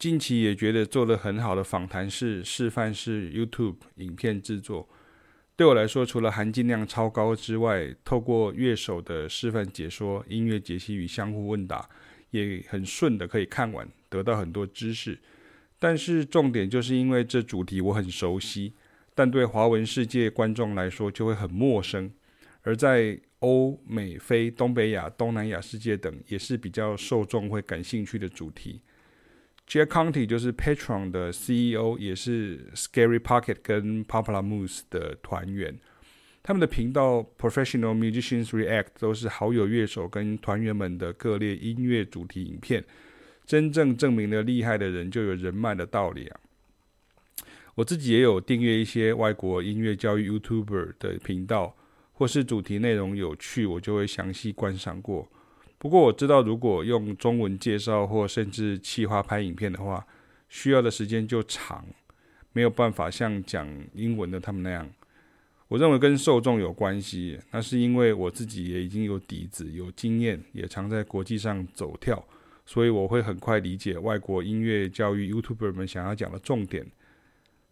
近期也觉得做了很好的访谈式、示范式 YouTube 影片制作。对我来说，除了含金量超高之外，透过乐手的示范解说、音乐解析与相互问答，也很顺的可以看完，得到很多知识。但是重点就是因为这主题我很熟悉，但对华文世界观众来说就会很陌生。而在欧美非、东北亚、东南亚世界等，也是比较受众会感兴趣的主题。Jack Conte 就是 Patron 的 CEO，也是 Scary Pocket 跟 Pamplemousse 的团员。他们的频道 Professional Musicians React 都是好友乐手跟团员们的各类音乐主题影片。真正证明了厉害的人就有人脉的道理啊！我自己也有订阅一些外国音乐教育 YouTuber 的频道，或是主题内容有趣，我就会详细观赏过。不过我知道，如果用中文介绍或甚至企划拍影片的话，需要的时间就长，没有办法像讲英文的他们那样。我认为跟受众有关系，那是因为我自己也已经有底子、有经验，也常在国际上走跳，所以我会很快理解外国音乐教育 YouTuber 们想要讲的重点。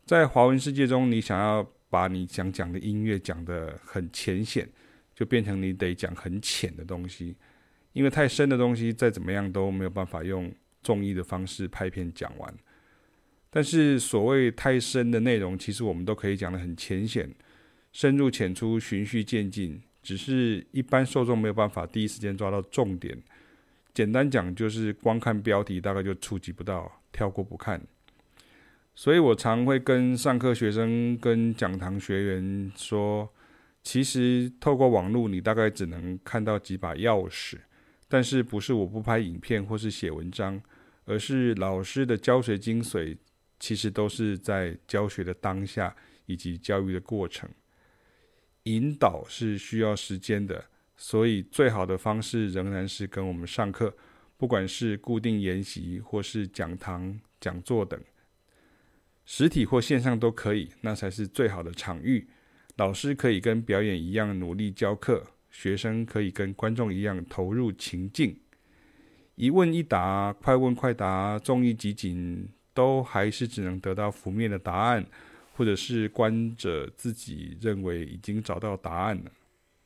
在华文世界中，你想要把你想讲的音乐讲得很浅显，就变成你得讲很浅的东西。因为太深的东西，再怎么样都没有办法用综艺的方式拍片讲完。但是所谓太深的内容，其实我们都可以讲得很浅显，深入浅出，循序渐进。只是一般受众没有办法第一时间抓到重点。简单讲，就是光看标题大概就触及不到，跳过不看。所以我常会跟上课学生、跟讲堂学员说，其实透过网络，你大概只能看到几把钥匙。但是不是我不拍影片或是写文章，而是老师的教学精髓，其实都是在教学的当下以及教育的过程。引导是需要时间的，所以最好的方式仍然是跟我们上课，不管是固定研习或是讲堂讲座等，实体或线上都可以，那才是最好的场域。老师可以跟表演一样努力教课。学生可以跟观众一样投入情境，一问一答、快问快答、综艺集锦，都还是只能得到负面的答案，或者是观者自己认为已经找到答案了。